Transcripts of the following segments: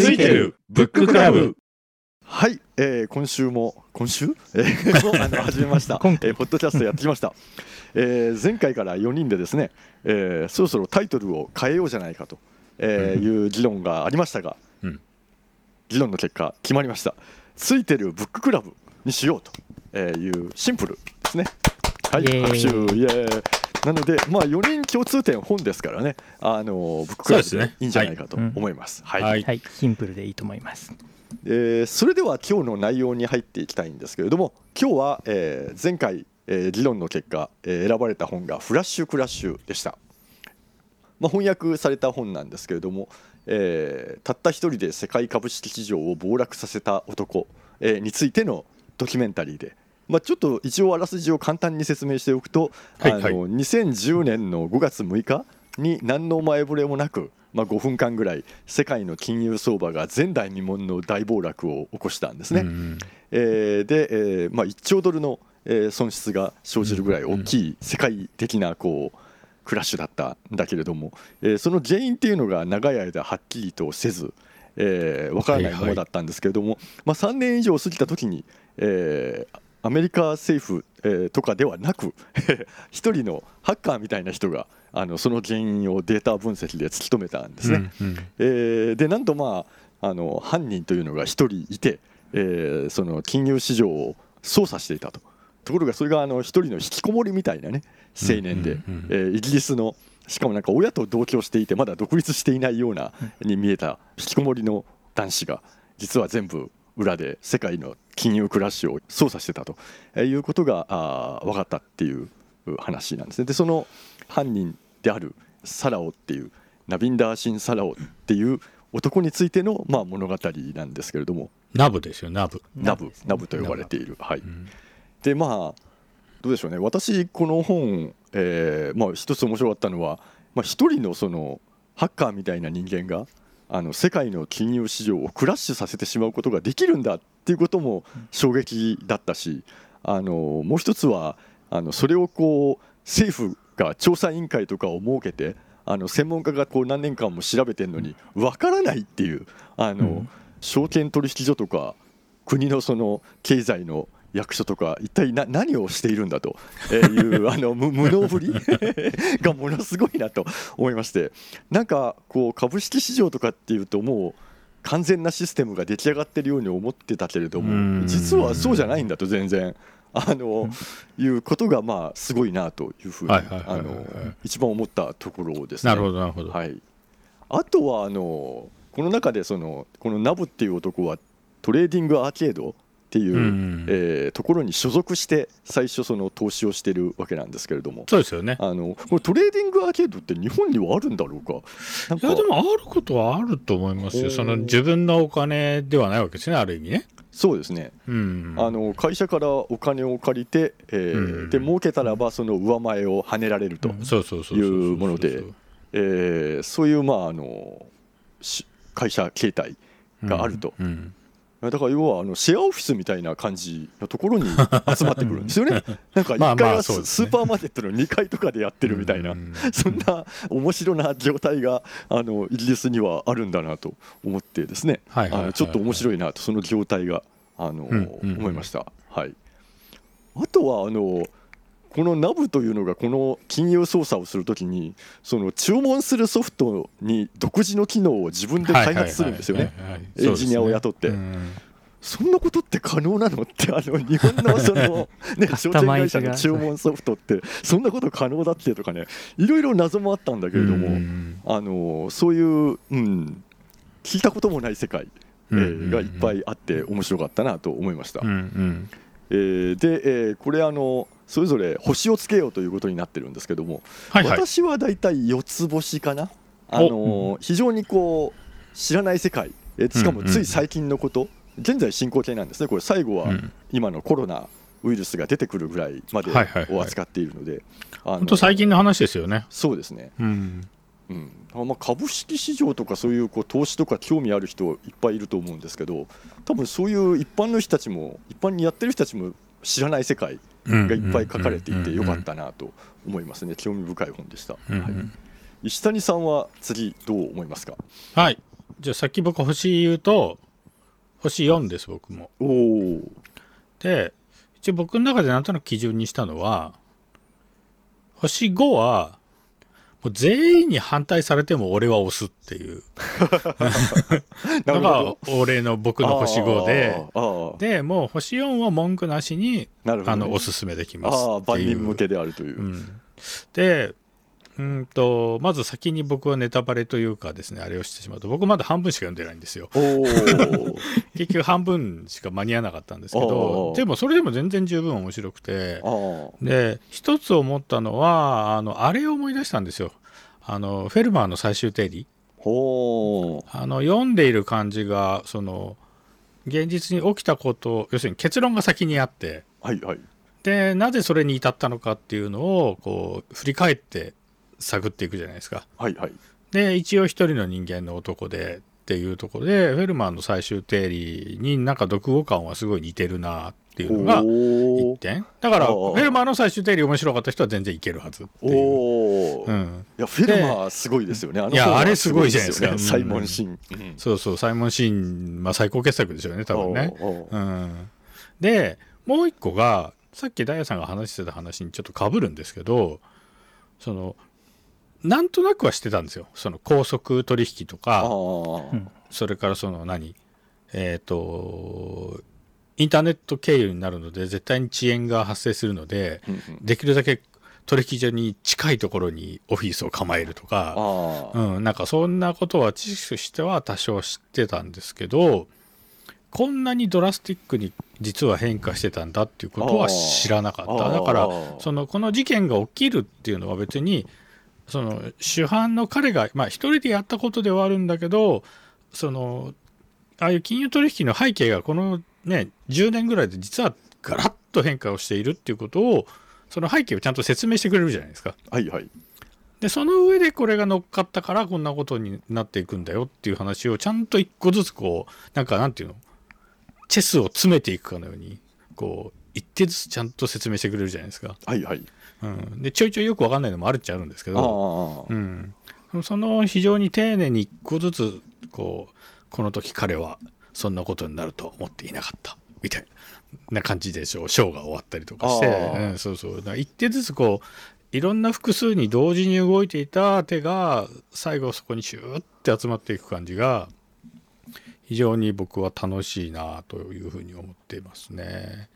ついてるブッククラブ。はい、えー、今週も今週、えー、も うあの始めました、今えー、ポッドキャストやってきました、えー、前回から4人でですね、えー、そろそろタイトルを変えようじゃないかと、えーいう議論がありましたが、うん。議論の結果決まりました。ついてるブッククラブにしようとえーいうシンプルですね。はい拍手イエーイなのでまあ4人共通点本ですからね。あのブッククラブそうですね。でいいんじゃないかと思います。はい。はい。はい、シンプルでいいと思います。えーそれでは今日の内容に入っていきたいんですけれども今日は、えー前回、えー議論の結果、えー選ばれた本が「フラッシュクラッシュ」でした、まあ、翻訳された本なんですけれども、えーたった一人で世界株式市場を暴落させた男、えーについてのドキュメンタリーで、まあ、ちょっと一応あらすじを簡単に説明しておくと、はいはい。あの2010年の5月6日に何の前触れもなく、まあ、5分間ぐらい世界の金融相場が前代未聞の大暴落を起こしたんですね。うんえーで、えーまあ、1兆ドルの、えー損失が生じるぐらい大きい世界的なこうクラッシュだったんだけれども、えーその原因っていうのが長い間はっきりとせず、えー、分からないものだったんですけれども、まあ、3年以上過ぎた時に、えーアメリカ政府、えーとかではなく 一人のハッカーみたいな人があのその原因をデータ分析で突き止めたんですね。うんえーでなんとまああの犯人というのが一人いて、えーその金融市場を操作していたと。ところがそれがあの一人の引きこもりみたいなね青年で、うんうんうん。えーイギリスのしかもなんか親と同居していてまだ独立していないようなに見えた引きこもりの男子が実は全部裏で世界の金融クラッシュを操作してたとえーいうことが分かったっていう話なんですね。でその犯人であるサラオっていうナビンダーシン・サラオっていう男についての、まあ、物語なんですけれども。ナブですよナブ。ナブ。ナブと呼ばれている。はい。んでまあどうでしょうね。私この本、えーまあ、一つ面白かったのは、まあ、一人のそのハッカーみたいな人間があの世界の金融市場をクラッシュさせてしまうことができるんだっていうことも衝撃だったしあのもう一つはあのそれをこう政府が調査委員会とかを設けてあの専門家がこう何年間も調べてるのにわからないっていうあの、うん。証券取引所とか国のその経済の役所とか一体な何をしているんだという あの無無能ぶりがものすごいなと思いましてなんかこう株式市場とかっていうともう完全なシステムが出来上がってるように思ってたけれどうん。も実はそうじゃないんだと全然。あのいうことがまあすごいなというふうに一番思ったところですね。なるほどなるほど。はい、あとはあのこの中でそのこのナブっていう男は trading arcade っていう、うんえーところに所属して最初その投資をしてるわけなんですけれども。そうですよね。あのこれ trading arcade って日本にはあるんだろうか？いやでもあることはあると思いますよ。その自分のお金ではないわけですねある意味ね。そうですね。うん。あの会社からお金を借りて、えーうんで儲けたらばその上前を跳ねられると、そうそうそうそういうものでえーそういうまああのし会社形態があると、うんだから要はあのシェアオフィスみたいな感じのところに 集まってくるんですよね。なんか1まあまあ階はスーパーマーケットの2階とかでやってるみたいな、うん。そんな面白な状態があのイギリスにはあるんだなと思ってですね、あのちょっと面白いなとその状態があの、思いました。はい、あとはあのこのナブというのがこの金融操作をするときにその注文するソフトに独自の機能を自分で開発するんですよね。エンジニアを雇って。そんなことって可能なのってあの日本のその、ね、証券会社の注文ソフトってそんなこと可能だってとかねいろいろ謎もあったんだけれども、うん。あのそういう、うん、聞いたこともない世界、えーがいっぱいあって面白かったなと思いました。えーで、えーこれあのそれぞれ星をつけようということになってるんですけども、はいはい。私はだいたい四つ星かな、あの非常にこう知らない世界、えーしかもつい最近のこと、現在進行形なんですね、これ最後はうん。今のコロナウイルスが出てくるぐらいまでを扱っているので、本当最近の話ですよね。そうですね、うん。うん。あまあ、株式市場とかそういうこう投資とか興味ある人いっぱいいると思うんですけど多分そういう一般の人たちも一般にやってる人たちも知らない世界ががいっぱい書かれていてよかったなと思いますね。興味深い本でした、うんうん。はい、石谷さんは次どう思いますか？はい。じゃあさっき僕星言うと星4です僕も。おおで一応僕の中でなんとなく基準にしたのは星5はもう全員に反対されても俺は押すっていう。のがほ俺の僕どの星5で。でもう星4は文句なしにね。あのおすすめできますああっていう。万人向けであるという、うん、でうんとまず先に僕はネタバレというかですねあれをしてしまうと僕まだ半分しか読んでないんですよ。結局半分しか間に合わなかったんですけどうでもそれでも全然十分面白くてで一つ思ったのはあのあれを思い出したんですよ。あのフェルマーの最終定理。ほあの読んでいる感じがその現実に起きたこと要するに結論が先にあって。うはいはい。でなぜそれに至ったのかっていうのをこう振り返って探っていくじゃないですか。はいはい。で一応一人の人間の男でっていうところでフェルマーの最終定理になんか読後感はすごい似てるなっていうのがお一点。だからフェルマーの最終定理面白かった人は全然いけるはずっていう。うん、やフェルマーすごいですよね。いやあれすごいじゃないですか。サイモン・シン、そうそうサイモン・シーン、まあ、最高傑作でしょうね多分ね。うん、でもう一個がさっきダイヤさんが話してた話にちょっとかぶるんですけどそのなんとなくはしてたんですよ。その高速取引とあかー。それからその何？えっ、とインターネット経由になるので絶対に遅延が発生するのでうんうん。できるだけ取引所に近いところにオフィスを構えるとか、うん、なんかそんなことは知識としては多少知ってたんですけどこんなにドラスティックに実は変化してたんだっていうことは知らなかった。だからそのこの事件が起きるっていうのは別にその主犯の彼がまあ一人でやったことではあるんだけどそのああいう金融取引の背景がこのね10年ぐらいで実はガラッと変化をしているっていうことをその背景をちゃんと説明してくれるじゃないですか。はいはいでその上でこれが乗っかったからこんなことになっていくんだよっていう話をちゃんと一個ずつこうなんかなんていうの？チェスを詰めていくかのようにこう一手ずつちゃんと説明してくれるじゃないですか。はいはいうん、でちょいちょいよくわかんないのもあるっちゃあるんですけあど、ーうん、その非常に丁寧に一個ずつこうこの時彼はそんなことになるとは思っていなかったみたいな感じでしょう。ショーが終わったりとかして、うん、そうそう。だ一手ずつこういろんな複数に同時に動いていた手が最後そこにシューって集まっていく感じが非常に僕は楽しいなというふうに思っていますね。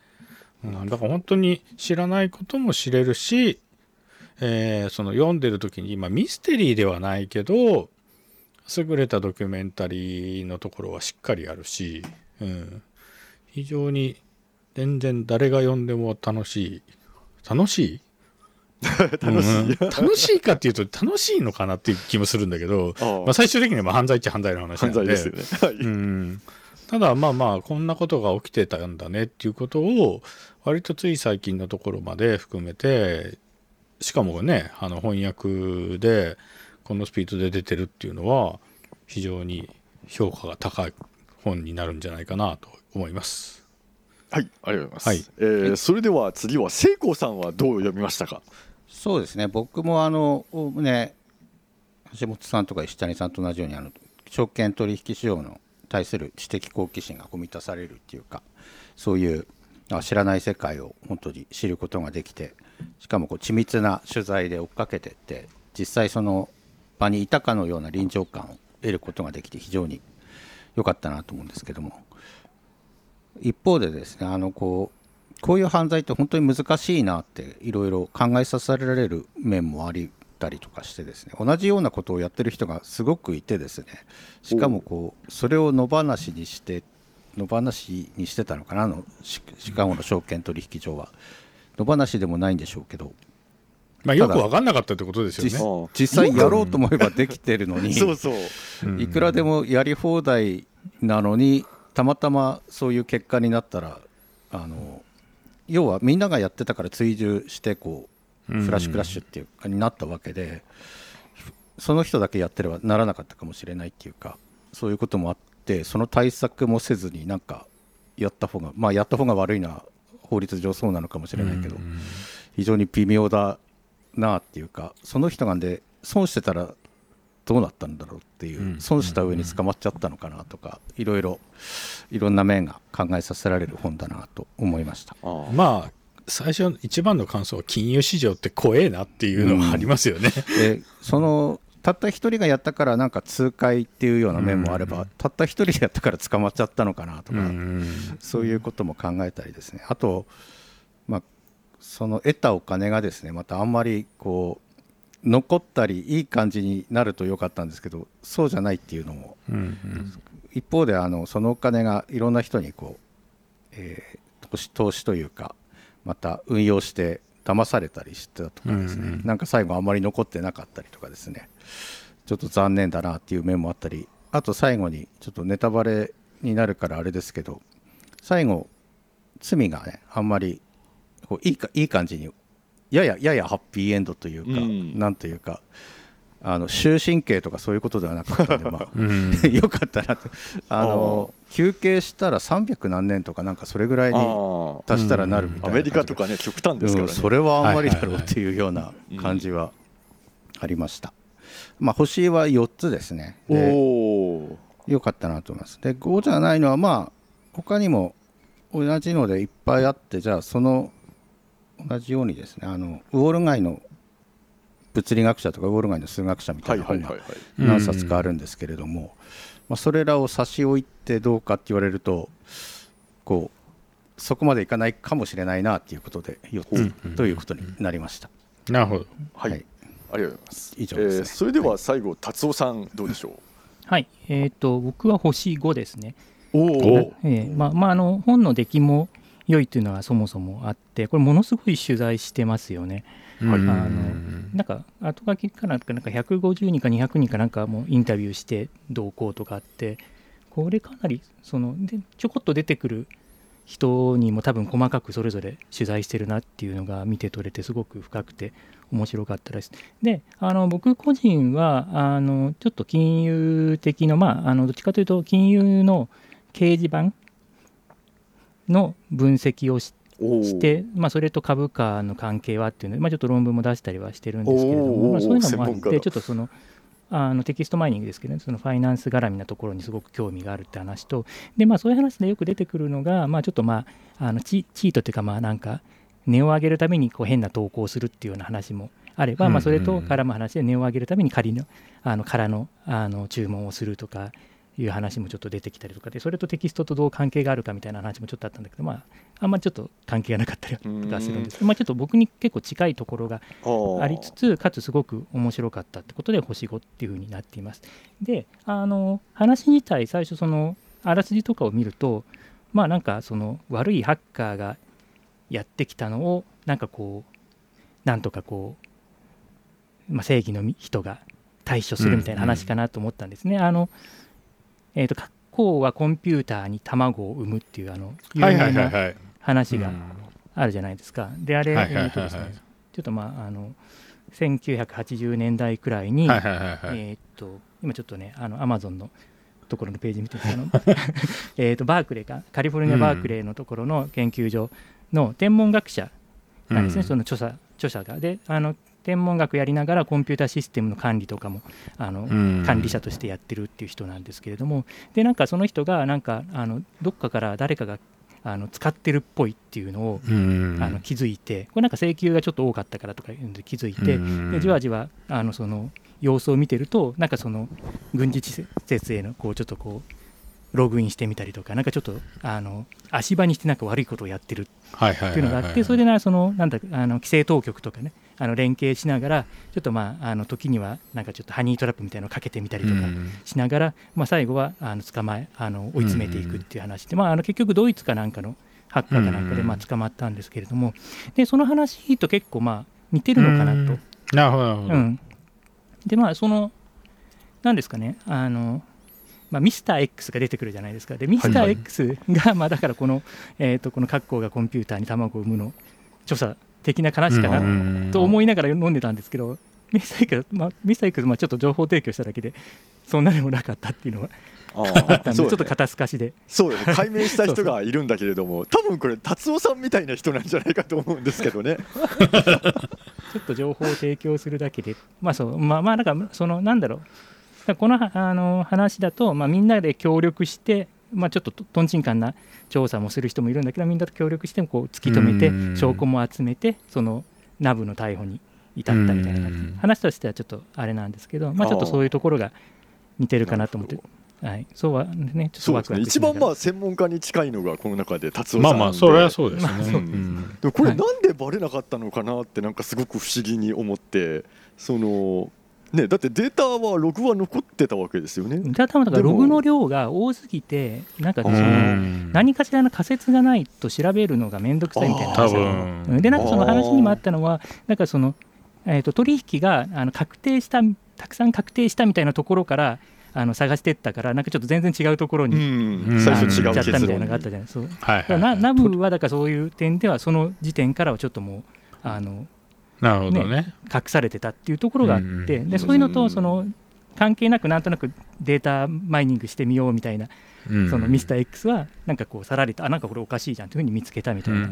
うん、だから本当に知らないことも知れるし、えーその読んでる時に今ミステリーではないけど優れたドキュメンタリーのところはしっかりあるし、うん、非常に全然誰が読んでも楽しい。楽しい？楽しい、うん。楽しいかっていうと楽しいのかなっていう気もするんだけど、まあ、最終的にはまあ犯罪っちゃ犯罪の話なんで。犯罪ですよね。はい、うん、ただまあまあこんなことが起きてたんだねっていうことを割とつい最近のところまで含めてしかもねあの翻訳でこのスピードで出てるっていうのは非常に評価が高い本になるんじゃないかなと思います。はい、ありがとうございます。はいえーそれでは次は聖光さんはどう読みましたか？そうですね僕もあのおおむね橋本さんとか石谷さんと同じようにあの証券取引市場の対する知的好奇心が満たされるっていうかそういう知らない世界を本当に知ることができてしかもこう緻密な取材で追っかけてって実際その場にいたかのような臨場感を得ることができて非常に良かったなと思うんですけども。一方でですねあのこうこういう犯罪って本当に難しいなっていろいろ考えさせられる面もありたりとかしてですね同じようなことをやってる人がすごくいてですねしかもこうそれを野放しにして野放しにしてたのかなあのシシカゴの証券取引所は。野放しでもないんでしょうけど。まあ、よく分かんなかったってことですよ実ね。実際やろうと思えばできてるのにそうそう。うん。いくらでもやり放題なのにたまたまそういう結果になったらあの要はみんながやってたから追従してこうフラッシュクラッシュっていうかになったわけでその人だけやってればならなかったかもしれないっていうかそういうこともあってその対策もせずになんかやった方がまあやった方が悪いのは法律上そうなのかもしれないけど非常に微妙だなっていうかその人がで損してたらどうなったんだろうっていう、うん。損した上に捕まっちゃったのかなとか、いろいろいろんな面が考えさせられる本だなと思いました。まあ最初一番の感想は金融市場って怖えなっていうのはありますよね。でそのたった一人がやったからなんか痛快っていうような面もあれば、うん。たった一人でやったから捕まっちゃったのかなとか、うん。そういうことも考えたりですね。あと、まあ、その得たお金がですねまたあんまりこう残ったりいい感じになると良かったんですけどそうじゃないっていうのもうん。一方であのそのお金がいろんな人にこう、えー投資投資というかまた運用して騙されたりしてたとかですね、うん。うんなんか最後あんまり残ってなかったりとかですね。ちょっと残念だなっていう面もあったり。あと最後にちょっとネタバレになるからあれですけど最後罪がねあんまりこういいかいい感じにややややハッピーエンドというか、うん。なんというかあの終身刑とかそういうことではなかったんで、まあ、うん。よかったなとあの休憩したら300何年とかなんかそれぐらいにあ達したらなるみーたいなアメリカとかね極端ですからね、うんそれはあんまりだろうっていうような感じはありました、まあ星は4つですね。およかったなと思います。で5じゃないのはまあ他にも同じのでいっぱいあってじゃあその同じようにですねあのウォール街の物理学者とかウォール街の数学者みたな本が何冊かあるんですけれども、まあ、それらを差し置いてどうかって言われるとこうそこまでいかないかもしれないなっていうことで4つということになりました。なるほど。はい、はい。ありがとうございます。以上ですね。えーそれでは最後達夫さんどうでしょう？はい、えっ、と、僕は星5ですね。おおえーまあ、まあ、あの、本の出来も良いというのはそもそもあって、これ、ものすごい取材してますよね。はいあのなんか、後書きかなんか、なんか150人か200人かなんかもインタビューしてどうこうとかあって、これかなり、その、でちょこっと出てくる人にも多分細かくそれぞれ取材してるなっていうのが見て取れて、すごく深くて面白かったです。で、あの僕個人は、あのちょっと金融的の、まあ、あのどっちかというと、金融の掲示板の分析をしおーして、まあ、それと株価の関係はっていうので、まあ、ちょっと論文も出したりはしてるんですけれども、まあ、そういうのもあって、ちょっとそのあのテキストマイニングですけどね、そのファイナンス絡みなところにすごく興味があるって話と、でまあ、そういう話でよく出てくるのが、まあ、ちょっとまああのチチートというか、まあなんか、値を上げるためにこう変な投稿をするっていうような話もあれば、まあ、それと絡む話で値を上げるために仮のあの空のあの注文をするとかいう話もちょっと出てきたりとかで、それとテキストとどう関係があるかみたいな話もちょっとあったんだけど、まあ、あんまりちょっと関係がなかったりとかするんですけど、まあ、ちょっと僕に結構近いところがありつつ、かつすごく面白かったってことで、星5っていう風になっています。で、あの話自体、最初、そのあらすじとかを見ると、まあなんかその悪いハッカーがやってきたのを、なんかこう、なんとかこう、まあ、正義の人が対処するみたいな話かなと思ったんですね。あのえー、と過去はコンピューターに卵を産むっていうあの有名な。話があるじゃないですか。で、あれ、えーとですね、ちょっとまあ、あの、1980年代くらいに。えーっと、今ちょっとね、あの、アマゾンのところのページ見てるんですけど、えと、バークレーか、カリフォルニア・バークレーのところの研究所の天文学者なんですね、うんその著者著者が。で、あの、天文学やりながらコンピューターシステムの管理とかもあの、うん。管理者としてやってるっていう人なんですけれども。でなんかその人がなんかあのどっかから誰かがあの使ってるっぽいっていうのを、うん。あの気づいてこれなんか請求がちょっと多かったからとかいうんで気づいて、うん。でじわじわあのその様子を見てるとなんかその軍事施設へのこうちょっとこうログインしてみたりとかなんかちょっとあの足場にしてなんか悪いことをやってるっていうのがあって、それでなそのなんだあの規制当局とかね、あの連携しながら、ちょっとまあ、あの時にはなんかちょっとハニートラップみたいなのをかけてみたりとかうん。しながら、まあ、最後はあの捕まえあの追い詰めていくっていう話で、まあ、あの結局、ドイツかなんかのハッカーかなんかでまあ捕まったんですけれども、でその話と結構まあ似てるのかなと。なるほどなるほど。うん、でまあそのなんですかねあの、まあ、ミスター X が出てくるじゃないですか。でミスター X が、まあだからこの,、えー、とこの格好がコンピューターに卵を産むの著者的な話かな、うんと思いながら読んでたんですけどミスター X,、まあ、ミスター X まあちょっと情報提供しただけでそんなでもなかったっていうのはああったんでね。ょっと肩透かしで。そうだね。解明した 人がいるんだけれども多分これ達夫さんみたいな人なんじゃないかと思うんですけどね。ちょっと情報を提供するだけで、まあそう、まあまあ、なんか、その、なんだろう、らこのはあの話だと、まあ、みんなで協力して、まあ、ちょっとととんちんかんな調査もする人もいるんだけどみんなと協力してこう突き止めてうん。証拠も集めてそのナブの逮捕に至ったみたいな話としてはちょっとあれなんですけど、まあ、ちょっとそういうところが似てるかなと思って。はい、そうはねちょっとワクワクしながら。一番まあ専門家に近いのがこの中で達夫さんで。まあまあそれはそうですね、まあそううん。でもこれはい。なんでバレなかったのかなってなんかすごく不思議に思ってそのねだってデータはログは残ってたわけですよね。ただ多分だからログの量が多すぎてなんかそのうん。何かしらの仮説がないと調べるのが面倒くさいみたいな多話でなんかその話にもあったのはなんかその、えー、と取引があの確定したたくさん確定したみたいなところからあの探してったからなんかちょっと全然違うところうに、んん。最初違っちゃったみ結論たいなのがあったじゃないそう。だはいはい、からなナブはだからそういう点ではその時点からはちょっともうあのなるほどね。隠されてたっていうところがあって、うんでそういうのうんとその関係なくなんとなくデータマイニングしてみようみたいな、うんそのミスター X はなんかこうさらりとあなんかこれおかしいじゃんというふうに見つけたみたいな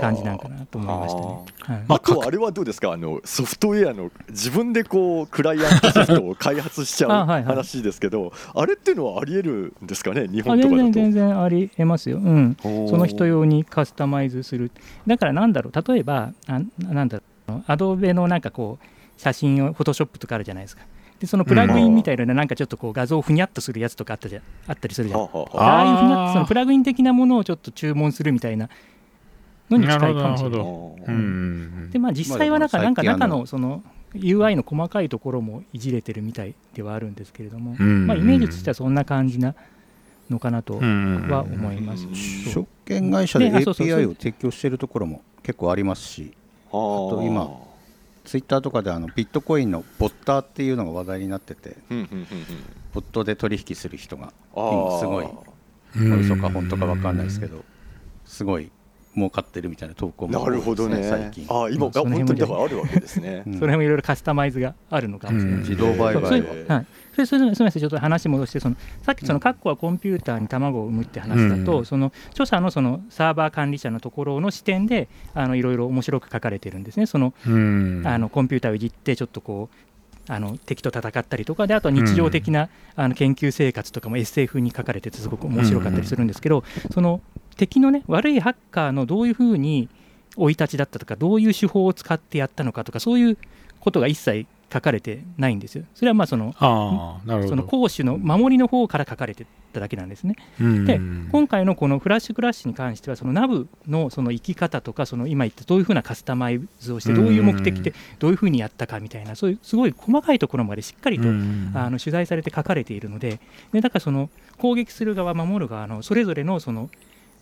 感じなんかなと思いましたね。はい。まあとはあれはどうですか？あのソフトウェアの自分でこうクライアントソフトを開発しちゃう話ですけどあれっていうのはありえるんですかね？日あ全本とかだと。然全然ありえますよ、うん、その人用にカスタマイズする。だからなんだろう？例えばあなんだろう？アドベのなんかこう写真をフォトショップとかあるじゃないですかでそのプラグインみたいななんかちょっとこう画像をふにゃっとするやつとかあったじゃあったりするじゃん。はあはあいうふうになあーそのプラグイン的なものをちょっと注文するみたいなのに近いかもしれない。なるほど。あーうんでまあ実際はなんかまあなんか中ののその UI の細かいところもいじれてるみたいではあるんですけれども、うんまあイメージとしてはそんな感じなのかなとうんは思います。証券会社で API を提供しているところも結構ありますしあー。と今ツイッターとかであのビットコインのボッターっていうのが話題になっててボットで取引する人が今すごいうん嘘か本当か分かんないですけど。すごい儲かってるみたいな投稿もなるほどね。最近。あー今、本当にだからあるわけですね。うん。その辺もいろいろカスタマイズがあるのかもしれない。うん自動売そうそ買はい、それそれすみません、ちょっと話戻して、そのさっきそのカッコはコンピューターに卵を産むって話だと、うん。その著者のそのサーバー管理者のところの視点であのいろいろ面白く書かれてるんですね。そのうん。あのコンピューターをいじってちょっとこうあの敵と戦ったりとかであとは日常的な、あの研究生活とかも SF に書かれててすごく面白かったりするんですけど、その敵のね悪いハッカーのどういうふうに生い立ちだったとかどういう手法を使ってやったのかとかそういうことが一切書かれてないんですよ。それはまあそのその攻守の守りの方から書かれてただけなんですね。うんで今回のこのフラッシュクラッシュに関してはそのナブのその生き方とかその今言ったどういうふうなカスタマイズをしてどういう目的でどういうふうにやったかみたいなそういうすごい細かいところまでしっかりとうんあの取材されて書かれているのででだからその攻撃する側守る側のそれぞれのその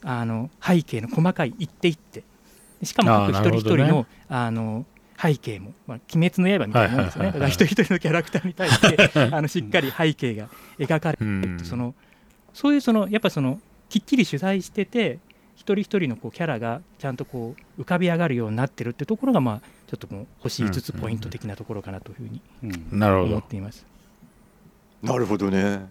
あの背景の細かい一手一手。しかも一人一人のあの背景も、まあ、鬼滅の刃みたいなもんですよね、はいはいはいはい。だから一人一人のキャラクターに対して あのしっかり背景が描かれてうん。そのそういうそのやっぱそのきっちり取材してて一人一人のこうキャラがちゃんとこう浮かび上がるようになってるってところがまあちょっともう星5つポイント的なところかなというふうにうん。思っています。なるほどね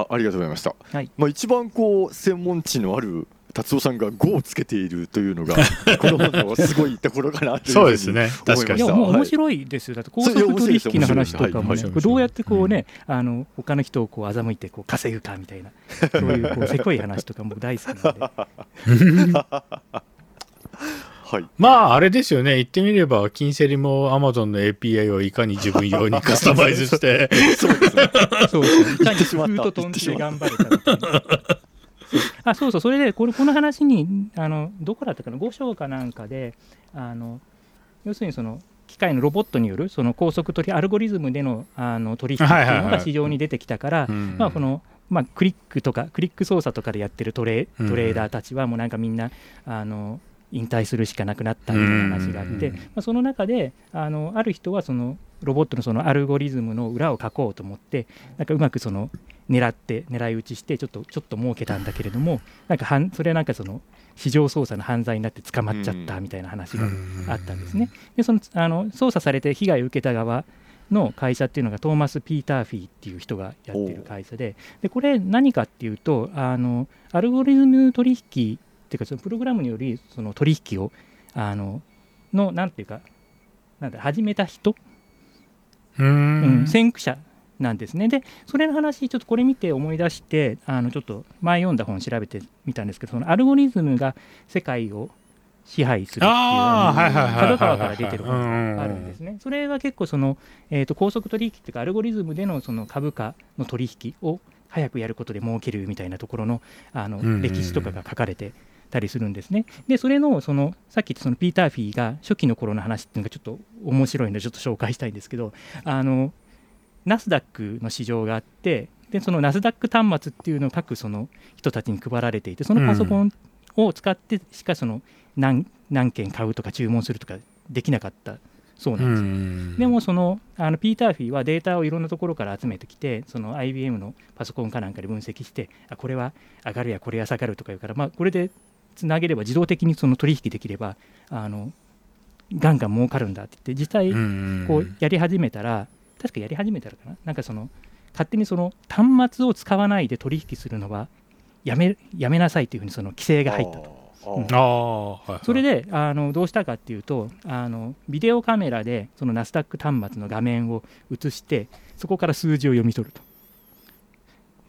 あありがとうございました、はい。まあ、一番こう専門知のある達夫さんが5をつけているというのが この本のすごいところかなというふそうですね。確かに。い。やもう面白いですよ、だって高速取引の話とかもね、面白いどうやってこうね、あの他の人をこう欺いてこう稼ぐかみたいな、そういうこうせこい話とか僕大好きなんで、はい。まああれですよね。言ってみれば金セリも Amazon の API をいかに自分用にカスタマイズして。そうですね。そうそう、いかに言ってしまった工夫と飛んで頑張るかみたいな。そうあそうそう、それでこれこの話にあの、どこだったかな、5章かなんかで、あの要するにその機械のロボットによるその高速取り、アルゴリズムでのあの取引っていうのが市場に出てきたから、うん。まあこのまあ、クリックとか、クリック操作とかでやってるトレうん。トレーダーたちは、もうなんかみんなあの引退するしかなくなったみたいな話があって、うんまあ、その中であのある人はそのロボットのそのアルゴリズムの裏を書こうと思って、なんかうまくその狙って、狙い撃ちして、ちょっとちょっと儲けたんだけれども、なんかはんそれはなんかその市場操作の犯罪になって捕まっちゃったみたいな話があったんですね。でそのあの操作されて被害を受けた側の会社っていうのがトーマス・ピーターフィーっていう人がやってる会社ででこれ何かっていうとあのアルゴリズム取引っていうかそのプログラムによりその取引をあののなんていうかなんだ始めた人、ううん。ん先駆者なんですね。でそれの話ちょっとこれ見て思い出してあのちょっと前読んだ本調べてみたんですけどそのアルゴリズムが世界を支配するっていう角川から出てる本があるんですね。それは結構その、えー、と高速取引っていうかアルゴリズムでのその株価の取引を早くやることで儲けるみたいなところのあの歴史とかが書かれてたりするんですね。でそれのそのさっき言ったそのピーター・フィーが初期の頃の話っていうのがちょっと面白いのでちょっと紹介したいんですけどあのナスダックの市場があってでそのナスダック端末っていうのを各その人たちに配られていてそのパソコンを使ってしかその何何件買うとか注文するとかできなかったそうなんです。でもそのあのピーター・フィーはデータをいろんなところから集めてきてその IBM のパソコンかなんかで分析してあこれは上がるやこれは下がるとか言うから、まあ、これでつなげれば自動的にその取引できればあのガンガン儲かるんだって言って実際うんこうやり始めたら確かやり始めたらかな？なんかその勝手にその端末を使わないで取引するのはやめやめなさいというふうにその規制が入ったと。うん。あそれであのどうしたかっていうとあのビデオカメラでそのナスダック端末の画面を映してそこから数字を読み取ると。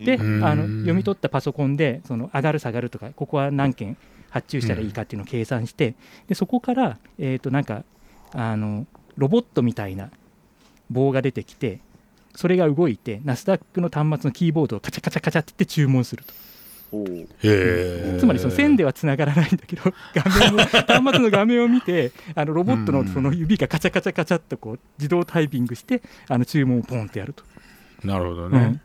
であうん。の読み取ったパソコンでその上がる下がるとかここは何件発注したらいいかっていうのを計算して、でそこから、えー、となんかあのロボットみたいな棒が出てきてそれが動いてナスダックの端末のキーボードをカチャカチャカチャって言って注文すると。おうへえつまりその線ではつながらないんだけど画面を端末の画面を見てあのロボットのその指がカチャカチャカチャっとこう自動タイピングしてあの注文をポンってやると。なるほどうん。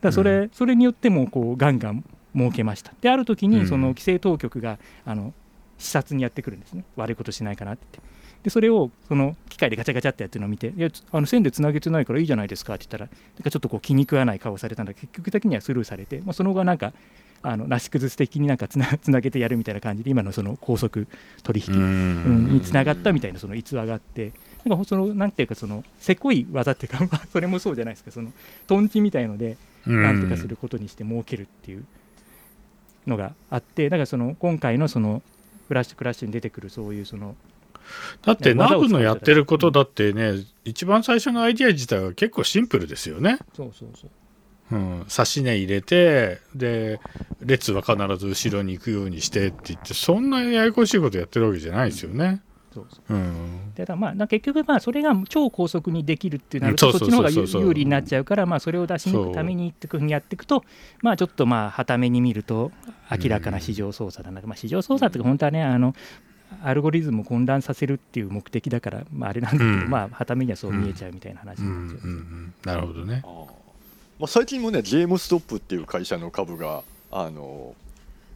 だそれ,、それによってもこうガンガン儲けました。である時うん。にその規制当局があの視察にやってくるんですね。悪いことしないかなって言って。でそれをその機械でガチャガチャってやってるのを見て「いやつあの線でつなげてないからいいじゃないですか」って言ったらなんかちょっとこう気に食わない顔されたんだけど結局的にはスルーされて、まあ、その後はなんかあのなし崩し的になんかつな つなげてやるみたいな感じで今のその高速取引、うん。につながったみたいなその逸話があってなんかそのなんていうかそのせこい技っていうか、まあ、それもそうじゃないですか。そのトンチみたいのでなんとかすることにして儲けるっていうのがあってだからその今回のそのフラッシュクラッシュに出てくるそういうそのだってナブのやってることだってね、一番最初のアイディア自体は結構シンプルですよね。そうそうそううん、差し値入れてで列は必ず後ろに行くようにしてって言ってそんなややこしいことやってるわけじゃないですよね。そうそううん、でただまあな結局まあそれが超高速にできるってなるとうんそっちの方が有利になっちゃうからまあそれを出し抜くためにっていうふうにやっていくとまあちょっとまあはために見ると明らかな市場操作だな、まあ市場操作って本当はねあのアルゴリズムを混乱させるっていう目的だから、まあ、あれなんだけど、うん。まあはためにはそう見えちゃうみたいな話うんうなんですよ、ん、なるほどね。まあ、最近もねゲームストップっていう会社の株があの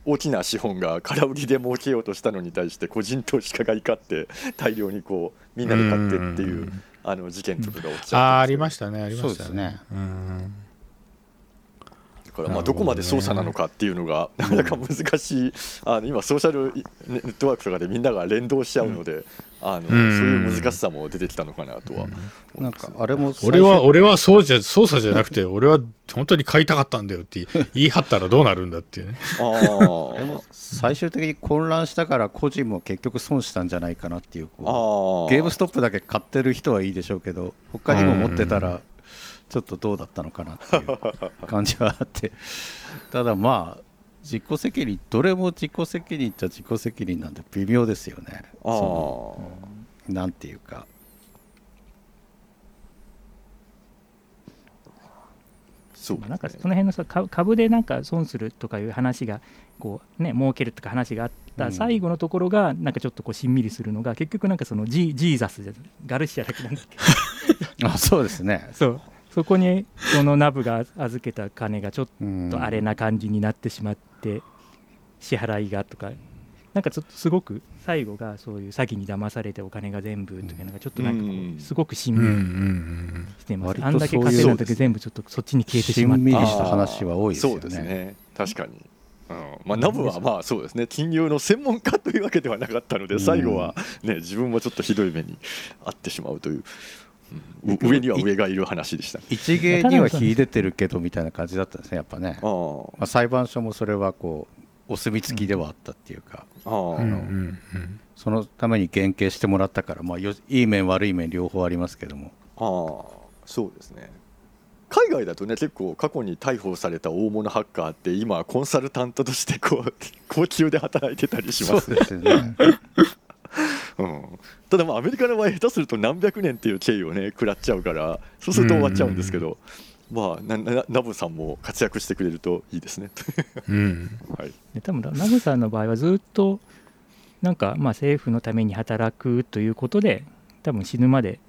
大きな資本が空売りで儲けようとしたのに対して個人投資家が怒って大量にこうみんなで買ってっていううん。あの事件とかが起きちゃったああありましたねありましたそうですね。うんだからまあどこまで操作なのかっていうのが なかなか難しい。あの今ソーシャルネットワークとかでみんなが連動しちゃうので、あのそういう難しさも出てきたのかなとは、なんかあれも俺は俺はそうじゃ操作じゃなくて 俺は本当に買いたかったんだよって 言い張ったらどうなるんだっていうね。ああれーも最終的に混乱したから個人も結局損したんじゃないかなっていううー。ゲームストップだけ買ってる人はいいでしょうけど他にも持ってたらちょっとどうだったのかなっていう感じはあって。ただまあ自己責任どれも自己責任っちゃ自己責任なんで微妙ですよね。あーそのなんていうか。そうまあなんかその辺のさ株株でなんか損するとかいう話がこうね儲けるとか話があったうん。最後のところがなんかちょっとこうしんみりするのが結局なんかそのジジーザスじゃガルシアだけなんだっけ。あそうですね。そうそこにそのナブが預けた金がちょっうん。とあれな感じになってしまって支払いがとかなんかちょっとすごく最後がそういう詐欺に騙されてお金が全部というのがちょっとなんかこうすごくしんしてます、あん。だけ稼いだ時全部ちょっとそっちに消えてしまってしん。みりした話は多いですよねそうですね確かに、うん。まあ、ナブはまあそうですね金融の専門家というわけではなかったので最後は、ね、自分もちょっとひどい目に遭ってしまうという上には上がいる話でした。ね一芸には秀でてるけどみたいな感じだったんですねやっぱね、まあ、裁判所もそれはこうお墨付きではあったっていうか、あー、うんうんうん。そのために減刑してもらったから、まあ、よいい面悪い面両方ありますけども。ああそうですね。海外だとね結構過去に逮捕された大物ハッカーって今コンサルタントとしてこう 高級で働いてたりしますね。ですよねうん、ただまあアメリカの場合下手すると何百年っていう経緯をね食らっちゃうからそうすると終わっちゃうんですけど、まあななナブさんも活躍してくれるといいですね。うん。はい、で多分ナブさんの場合はずっとなんかまあ政府のために働くということで多分死ぬまで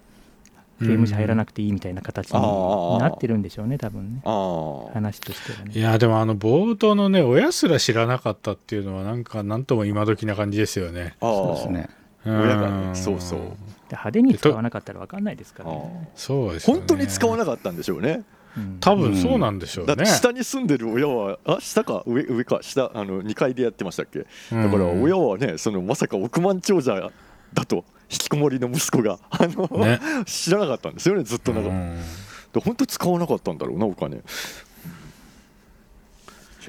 刑務所入らなくていいみたいな形になってるんでしょうね多分ね。ああ話としてはいね。やでもあの冒頭のね親すら知らなかったっていうのはなんかなんとも今時な感じですよね。ああそうですね親がねそうそう。で派手に使わなかったら分かんないですからあね。そうですよね。本当に使わなかったんでしょうね。うん。多分そうなんでしょうね。下に住んでる親はあ下か上上か下あの2階でやってましたっけ？だからうん。親はねそのまさか億万長者だと引きこもりの息子があの、ね。知らなかったんですよねずっとなんか、うん。で本当使わなかったんだろうなお金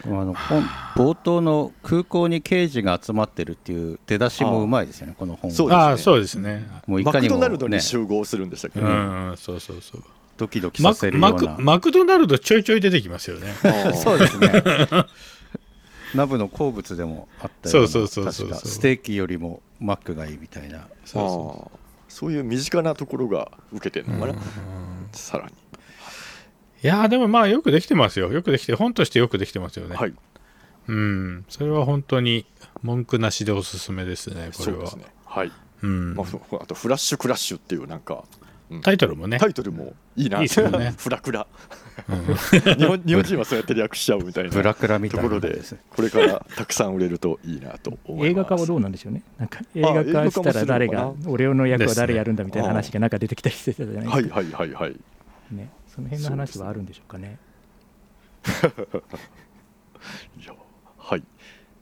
あの本冒頭の空港に刑事が集まってるっていう出だしもうまいですよねこの本そうですね。ああそうですね。マもういかにも、クドナルドにね、集合するんでしたっけうね、んそうそうそう。ドキドキマクさせるような。マクマクドナルドちょいちょい出てきますよね。そうですね。ナブの好物でもあったようなそうそうそうステーキよりもマックがいいみたいな。そうそあ。ーそういう身近なところが受けてるのかな、さらにいやーでもまあよくできてますよ。よくできて本としてよくできてますよね。はいうん。それは本当に文句なしでおすすめですね。これは。そうですねはい、うんまあ、ふあと「フラッシュクラッシュ」っていうなんかタイトルもねタ。イトルもいいないいですよね フラクラうん日本日本人はそうやって略しちゃうみたいなブラクラみたいなところでこれからたくさん売れるといいなと思います映画化はどうなんでしょうね。なんか映画化したら誰が俺の役は誰やるんだみたいな話がなんか出てきたりしてたじゃないですか。はいはいはいはいね、その辺の話はあるんで。しょうかね。いやはい。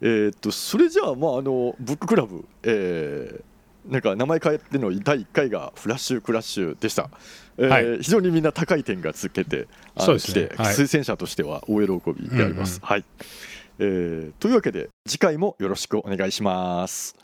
えーっとそれじゃあまああのブッククラブえーなんか名前変えての第1回がフラッシュクラッシュでした、えーはい。非常にみんな高い点がつけてあのそうですね。来て、はい。推薦者としては大喜びであります、はい、えーというわけで次回もよろしくお願いします